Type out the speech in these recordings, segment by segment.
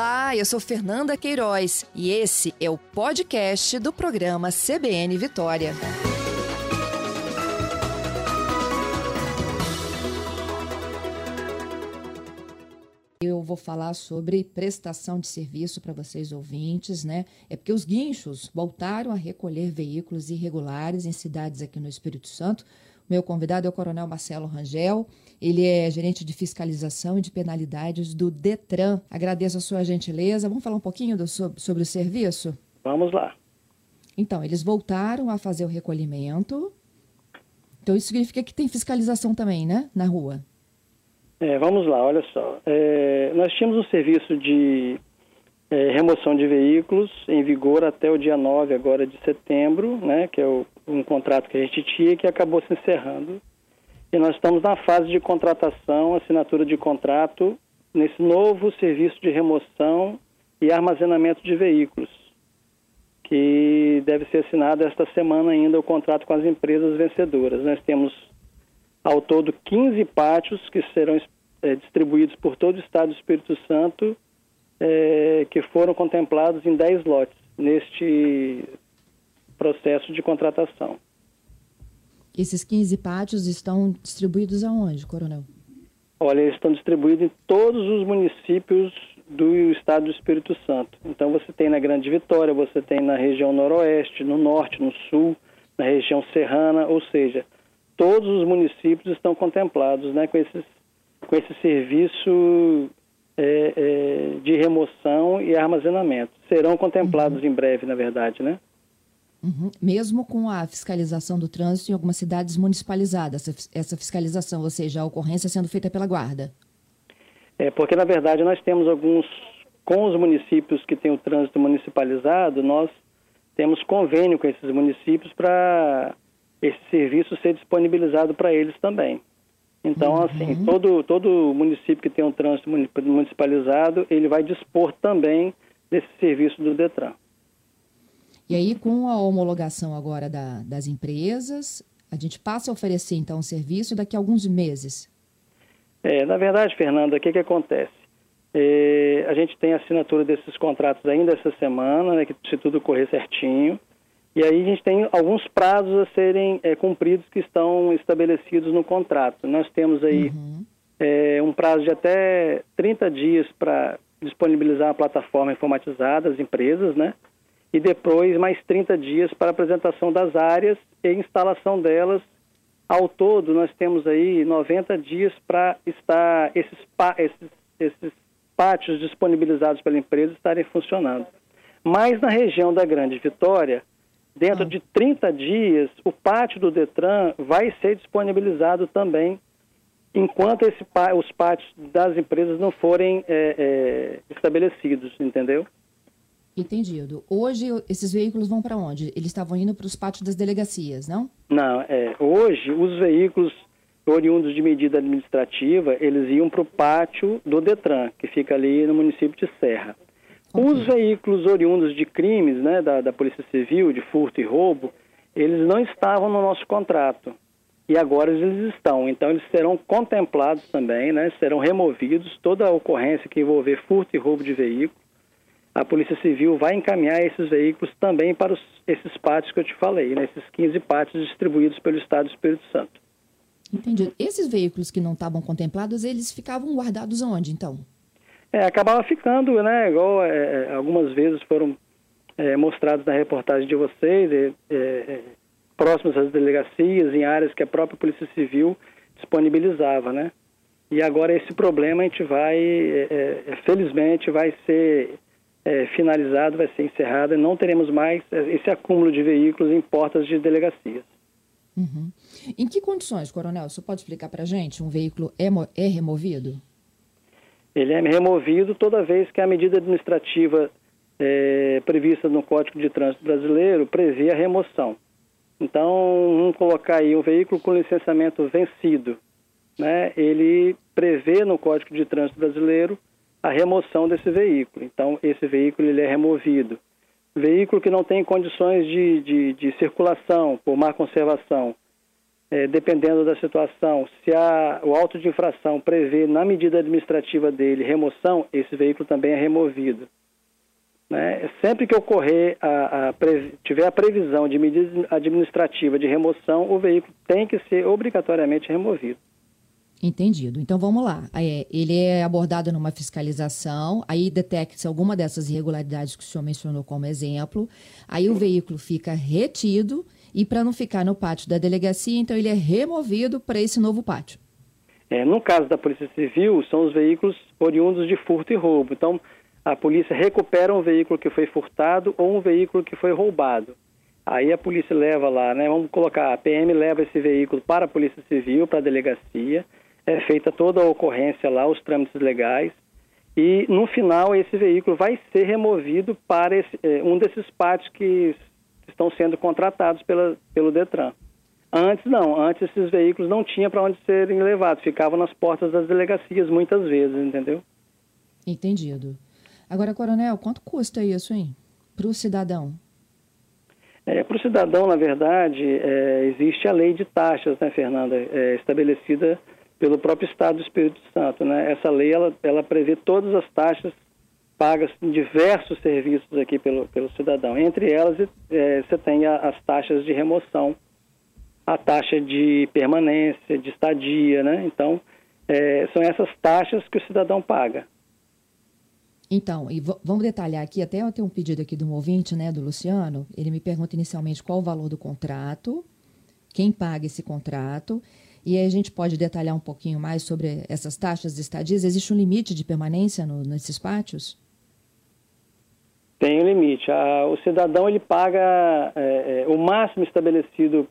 Olá, eu sou Fernanda Queiroz e esse é o podcast do programa CBN Vitória. Eu vou falar sobre prestação de serviço para vocês ouvintes, né? É porque os guinchos voltaram a recolher veículos irregulares em cidades aqui no Espírito Santo meu convidado é o Coronel Marcelo Rangel. Ele é gerente de fiscalização e de penalidades do Detran. Agradeço a sua gentileza. Vamos falar um pouquinho do, sobre, o serviço? Vamos lá. Então, eles voltaram a fazer o recolhimento. Então, isso significa que tem fiscalização também, né? Na rua. É, vamos lá, olha só. É, nós tínhamos um serviço de é, remoção de veículos em vigor até o dia 9 agora de setembro, né, que é o, um contrato que a gente tinha que acabou se encerrando. E nós estamos na fase de contratação, assinatura de contrato nesse novo serviço de remoção e armazenamento de veículos, que deve ser assinado esta semana ainda o contrato com as empresas vencedoras. Nós temos ao todo 15 pátios que serão é, distribuídos por todo o estado do Espírito Santo é, que foram contemplados em 10 lotes neste processo de contratação. Esses 15 pátios estão distribuídos aonde, Coronel? Olha, eles estão distribuídos em todos os municípios do estado do Espírito Santo. Então você tem na Grande Vitória, você tem na região noroeste, no norte, no sul, na região serrana, ou seja, todos os municípios estão contemplados né, com, esses, com esse serviço é, é, de remoção e armazenamento. Serão contemplados uhum. em breve, na verdade, né? Uhum. Mesmo com a fiscalização do trânsito em algumas cidades municipalizadas, essa, essa fiscalização, ou seja, a ocorrência sendo feita pela guarda. É, porque na verdade nós temos alguns, com os municípios que têm o trânsito municipalizado, nós temos convênio com esses municípios para esse serviço ser disponibilizado para eles também. Então, uhum. assim, todo, todo município que tem um trânsito municipalizado, ele vai dispor também desse serviço do DETRAN. E aí, com a homologação agora da, das empresas, a gente passa a oferecer, então, o serviço daqui a alguns meses? É, na verdade, Fernanda, o que, que acontece? É, a gente tem a assinatura desses contratos ainda essa semana, né, que se tudo correr certinho. E aí a gente tem alguns prazos a serem é, cumpridos que estão estabelecidos no contrato. Nós temos aí uhum. é, um prazo de até 30 dias para disponibilizar a plataforma informatizada às empresas, né? E depois mais 30 dias para apresentação das áreas e instalação delas. Ao todo, nós temos aí 90 dias para estar esses, esses, esses pátios disponibilizados pela empresa estarem funcionando. Mas na região da Grande Vitória, Dentro de 30 dias, o pátio do Detran vai ser disponibilizado também, enquanto esse, os pátios das empresas não forem é, é, estabelecidos, entendeu? Entendido. Hoje, esses veículos vão para onde? Eles estavam indo para os pátios das delegacias, não? Não, é. Hoje, os veículos oriundos de medida administrativa, eles iam para o pátio do Detran, que fica ali no município de Serra. Os veículos oriundos de crimes, né, da, da Polícia Civil, de furto e roubo, eles não estavam no nosso contrato. E agora eles estão. Então eles serão contemplados também, né, serão removidos. Toda a ocorrência que envolver furto e roubo de veículo, a Polícia Civil vai encaminhar esses veículos também para os, esses pátios que eu te falei, né, esses 15 pátios distribuídos pelo Estado do Espírito Santo. Entendi. Esses veículos que não estavam contemplados, eles ficavam guardados onde, então? É, acabava ficando, né? Igual é, é, algumas vezes foram é, mostrados na reportagem de vocês, é, é, próximos às delegacias, em áreas que a própria Polícia Civil disponibilizava, né? E agora esse problema a gente vai, felizmente, vai ser finalizado, vai ser encerrado e não teremos mais esse acúmulo de veículos em portas de delegacias. Uhum. Em que condições, Coronel? Você pode explicar para a gente? Um veículo é, é removido? ele é removido toda vez que a medida administrativa é, prevista no Código de Trânsito Brasileiro prevê a remoção. Então, vamos colocar aí um veículo com licenciamento vencido. Né? Ele prevê no Código de Trânsito Brasileiro a remoção desse veículo. Então, esse veículo ele é removido. Veículo que não tem condições de, de, de circulação por má conservação, é, dependendo da situação, se a, o auto de infração prevê na medida administrativa dele remoção, esse veículo também é removido. Né? Sempre que ocorrer, a, a, tiver a previsão de medida administrativa de remoção, o veículo tem que ser obrigatoriamente removido. Entendido. Então vamos lá. É, ele é abordado numa fiscalização, aí detecta-se alguma dessas irregularidades que o senhor mencionou como exemplo, aí o veículo fica retido e para não ficar no pátio da delegacia, então ele é removido para esse novo pátio. É, no caso da Polícia Civil, são os veículos oriundos de furto e roubo. Então, a polícia recupera um veículo que foi furtado ou um veículo que foi roubado. Aí a polícia leva lá, né? Vamos colocar, a PM leva esse veículo para a Polícia Civil, para a delegacia é feita toda a ocorrência lá, os trâmites legais, e no final esse veículo vai ser removido para esse, é, um desses pátios que estão sendo contratados pela, pelo Detran. Antes não, antes esses veículos não tinham para onde serem levados, ficavam nas portas das delegacias muitas vezes, entendeu? Entendido. Agora, coronel, quanto custa isso, hein? Para o cidadão? É, para o cidadão, na verdade, é, existe a lei de taxas, né, Fernanda, é, estabelecida pelo próprio Estado do Espírito Santo. Né? Essa lei ela, ela prevê todas as taxas pagas em diversos serviços aqui pelo, pelo cidadão. Entre elas, é, você tem a, as taxas de remoção, a taxa de permanência, de estadia, né? Então, é, são essas taxas que o cidadão paga. Então, e vamos detalhar aqui, até eu tenho um pedido aqui de um ouvinte, né, do Luciano, ele me pergunta inicialmente qual o valor do contrato, quem paga esse contrato, e aí a gente pode detalhar um pouquinho mais sobre essas taxas de estadias? Existe um limite de permanência no, nesses pátios? Tem um limite. o cidadão ele paga é, é, o máximo estabelecido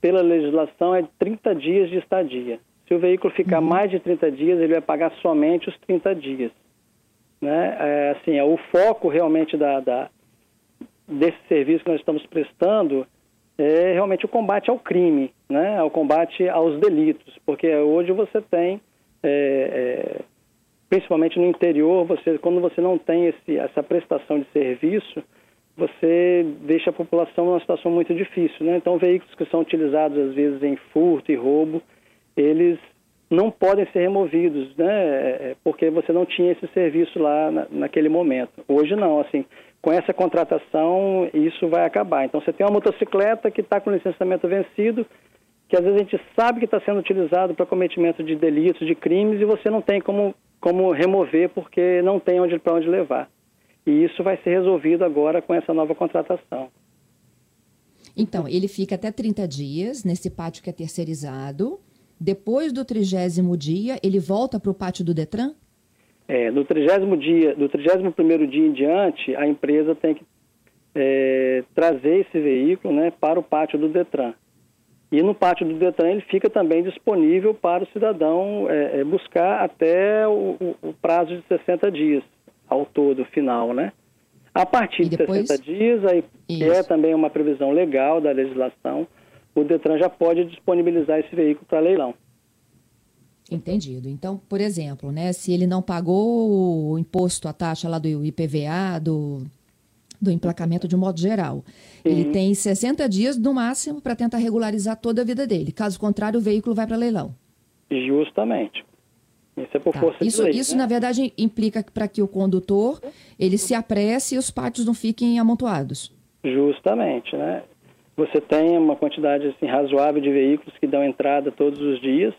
pela legislação é 30 dias de estadia. Se o veículo ficar uhum. mais de 30 dias, ele vai pagar somente os 30 dias. Né? É, assim, é, o foco realmente da, da, desse serviço que nós estamos prestando é realmente o combate ao crime, né, ao combate aos delitos, porque hoje você tem, é, é, principalmente no interior, você, quando você não tem esse, essa prestação de serviço, você deixa a população numa situação muito difícil. Né? Então, veículos que são utilizados às vezes em furto e roubo, eles não podem ser removidos, né? É, porque você não tinha esse serviço lá na, naquele momento. Hoje não, assim, com essa contratação isso vai acabar. Então você tem uma motocicleta que está com licenciamento vencido, que às vezes a gente sabe que está sendo utilizado para cometimento de delitos, de crimes, e você não tem como, como remover porque não tem onde para onde levar. E isso vai ser resolvido agora com essa nova contratação. Então, ele fica até 30 dias nesse pátio que é terceirizado. Depois do trigésimo dia, ele volta para o pátio do Detran? É, do trigésimo dia, do trigésimo primeiro dia em diante, a empresa tem que é, trazer esse veículo né, para o pátio do Detran. E no pátio do Detran ele fica também disponível para o cidadão é, é buscar até o, o, prazo de 60 dias ao todo, final, né? A partir depois... de 60 dias, aí, é também uma previsão legal da legislação, o Detran já pode disponibilizar esse veículo para leilão. Entendido. Então, por exemplo, né, se ele não pagou o imposto, a taxa lá do IPVA, do, do emplacamento de um modo geral, Sim. ele tem 60 dias no máximo para tentar regularizar toda a vida dele. Caso contrário, o veículo vai para leilão. Justamente. Isso é por tá. força isso, de lei, Isso, né? na verdade, implica para que o condutor ele se apresse e os pátios não fiquem amontoados. Justamente, né? Você tem uma quantidade assim, razoável de veículos que dão entrada todos os dias,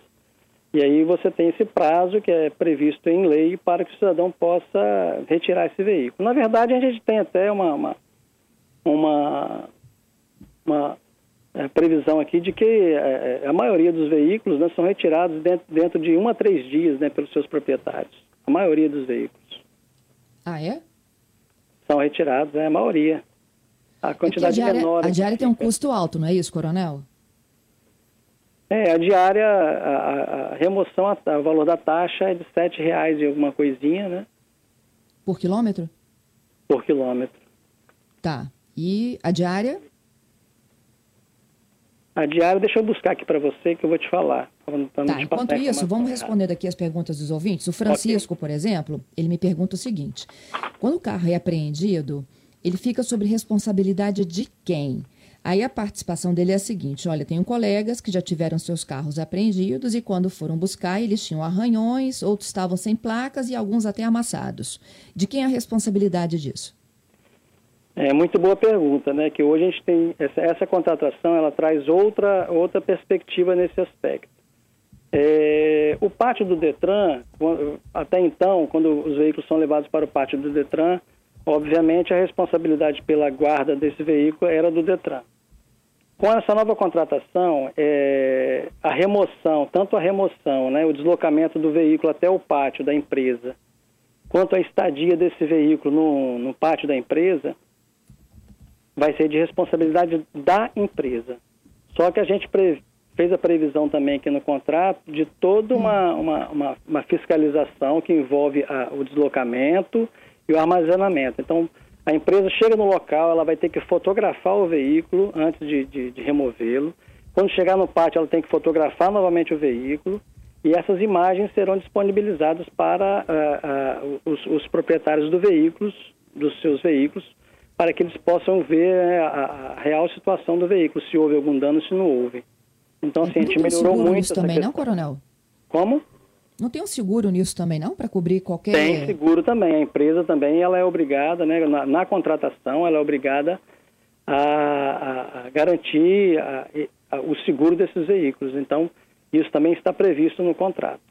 e aí você tem esse prazo que é previsto em lei para que o cidadão possa retirar esse veículo. Na verdade, a gente tem até uma, uma, uma, uma é, previsão aqui de que é, é a maioria dos veículos né, são retirados dentro, dentro de um a três dias né, pelos seus proprietários. A maioria dos veículos. Ah, é? São retirados, é a maioria. A quantidade é a diária, menor. A diária tem um custo alto, não é isso, coronel? É, a diária, a, a remoção, o valor da taxa é de sete reais e alguma coisinha, né? Por quilômetro? Por quilômetro. Tá. E a diária? A diária, deixa eu buscar aqui para você que eu vou te falar. Tá, enquanto isso, vamos responder aqui as perguntas dos ouvintes. O Francisco, okay. por exemplo, ele me pergunta o seguinte: quando o carro é apreendido, ele fica sob responsabilidade de quem? Aí a participação dele é a seguinte: olha, tenho colegas que já tiveram seus carros apreendidos e quando foram buscar, eles tinham arranhões, outros estavam sem placas e alguns até amassados. De quem é a responsabilidade disso? É muito boa pergunta, né? Que hoje a gente tem essa, essa contratação, ela traz outra outra perspectiva nesse aspecto. É, o pátio do Detran, até então, quando os veículos são levados para o pátio do Detran, obviamente a responsabilidade pela guarda desse veículo era do Detran. Com essa nova contratação, é, a remoção, tanto a remoção, né, o deslocamento do veículo até o pátio da empresa, quanto a estadia desse veículo no, no pátio da empresa, vai ser de responsabilidade da empresa. Só que a gente pre, fez a previsão também aqui no contrato de toda uma, uma, uma, uma fiscalização que envolve a, o deslocamento e o armazenamento. Então, a empresa chega no local, ela vai ter que fotografar o veículo antes de, de, de removê-lo. Quando chegar no pátio, ela tem que fotografar novamente o veículo e essas imagens serão disponibilizadas para uh, uh, os, os, proprietários do veículos, dos seus veículos, para que eles possam ver uh, a, real situação do veículo, se houve algum dano, se não houve. Então, assim, a gente melhorou muito. Também, questão. não, Coronel? Como? Não tem um seguro nisso também, não? Para cobrir qualquer. Tem seguro também. A empresa também ela é obrigada, né, na, na contratação, ela é obrigada a, a, a garantir a, o seguro desses veículos. Então, isso também está previsto no contrato.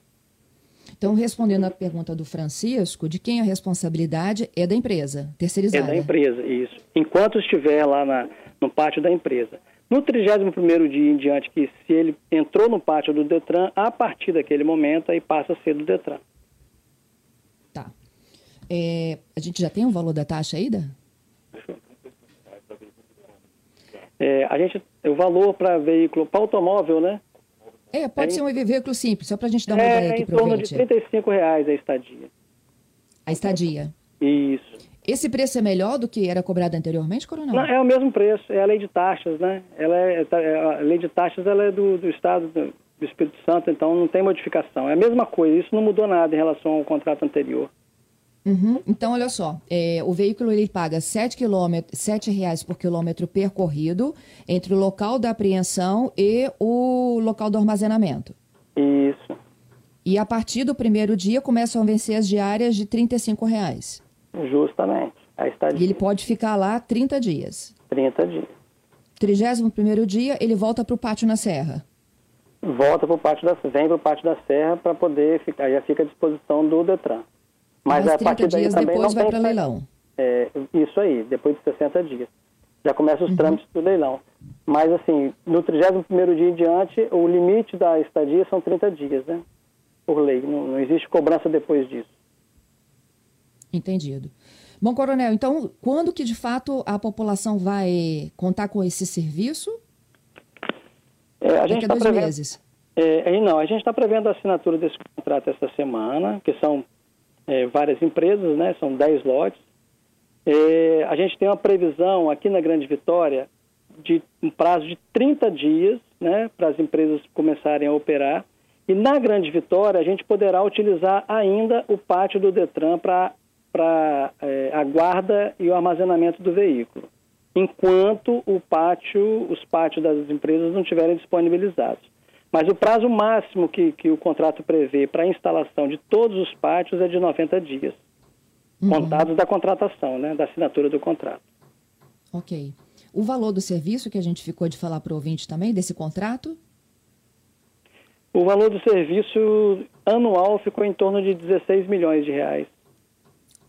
Então, respondendo à pergunta do Francisco, de quem a responsabilidade é da empresa, terceirizada? É da empresa, isso. Enquanto estiver lá na, no pátio da empresa. No 31º dia em diante, que se ele entrou no pátio do Detran, a partir daquele momento, aí passa a ser do Detran. Tá. É, a gente já tem o um valor da taxa aí, da? É, a gente, o valor para veículo, para automóvel, né? É, pode é, ser um veículo simples, só para a gente dar uma é, ideia aqui para o É em torno de R$ reais a estadia. A estadia? Isso. Esse preço é melhor do que era cobrado anteriormente, Coronel? Não, é o mesmo preço, é a lei de taxas, né? Ela é, tá, é a lei de taxas ela é do, do Estado do, do Espírito Santo, então não tem modificação. É a mesma coisa, isso não mudou nada em relação ao contrato anterior. Uhum. Então, olha só, é, o veículo ele paga 7 reais por quilômetro percorrido entre o local da apreensão e o local do armazenamento. Isso. E a partir do primeiro dia começam a vencer as diárias de R$ reais. Justamente. A estadia. E ele pode ficar lá 30 dias. 30 dias. 31 dia, ele volta para o pátio na Serra. Volta para o pátio da vem para o pátio da Serra para poder ficar, já fica à disposição do Detran. Mas, Mas a partir daí dias também depois vai para leilão. É, isso aí, depois de 60 dias. Já começam os uhum. trâmites do leilão. Mas assim, no 31 dia em diante, o limite da estadia são 30 dias, né? Por lei. Não, não existe cobrança depois disso. Entendido. Bom, Coronel, então, quando que de fato a população vai contar com esse serviço? É, a gente está prevendo, meses. É, não, a gente está prevendo a assinatura desse contrato essa semana, que são é, várias empresas, né? São 10 lotes. É, a gente tem uma previsão aqui na Grande Vitória de um prazo de 30 dias, né? Para as empresas começarem a operar. E na Grande Vitória a gente poderá utilizar ainda o pátio do Detran para para é, a guarda e o armazenamento do veículo, enquanto o pátio, os pátios das empresas não estiverem disponibilizados. Mas o prazo máximo que, que o contrato prevê para a instalação de todos os pátios é de 90 dias, uhum. contados da contratação, né, da assinatura do contrato. Ok. O valor do serviço que a gente ficou de falar para o ouvinte também, desse contrato? O valor do serviço anual ficou em torno de 16 milhões de reais.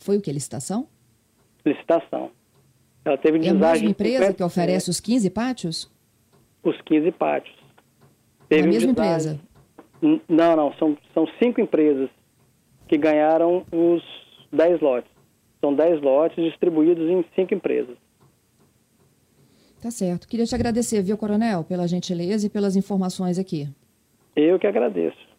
Foi o que? Licitação? Licitação. Ela teve é a mesma empresa que oferece os 15 pátios? Os 15 pátios. Teve é a mesma empresa? Não, não. São, são cinco empresas que ganharam os 10 lotes. São 10 lotes distribuídos em cinco empresas. Tá certo. Queria te agradecer, viu, Coronel, pela gentileza e pelas informações aqui. Eu que agradeço.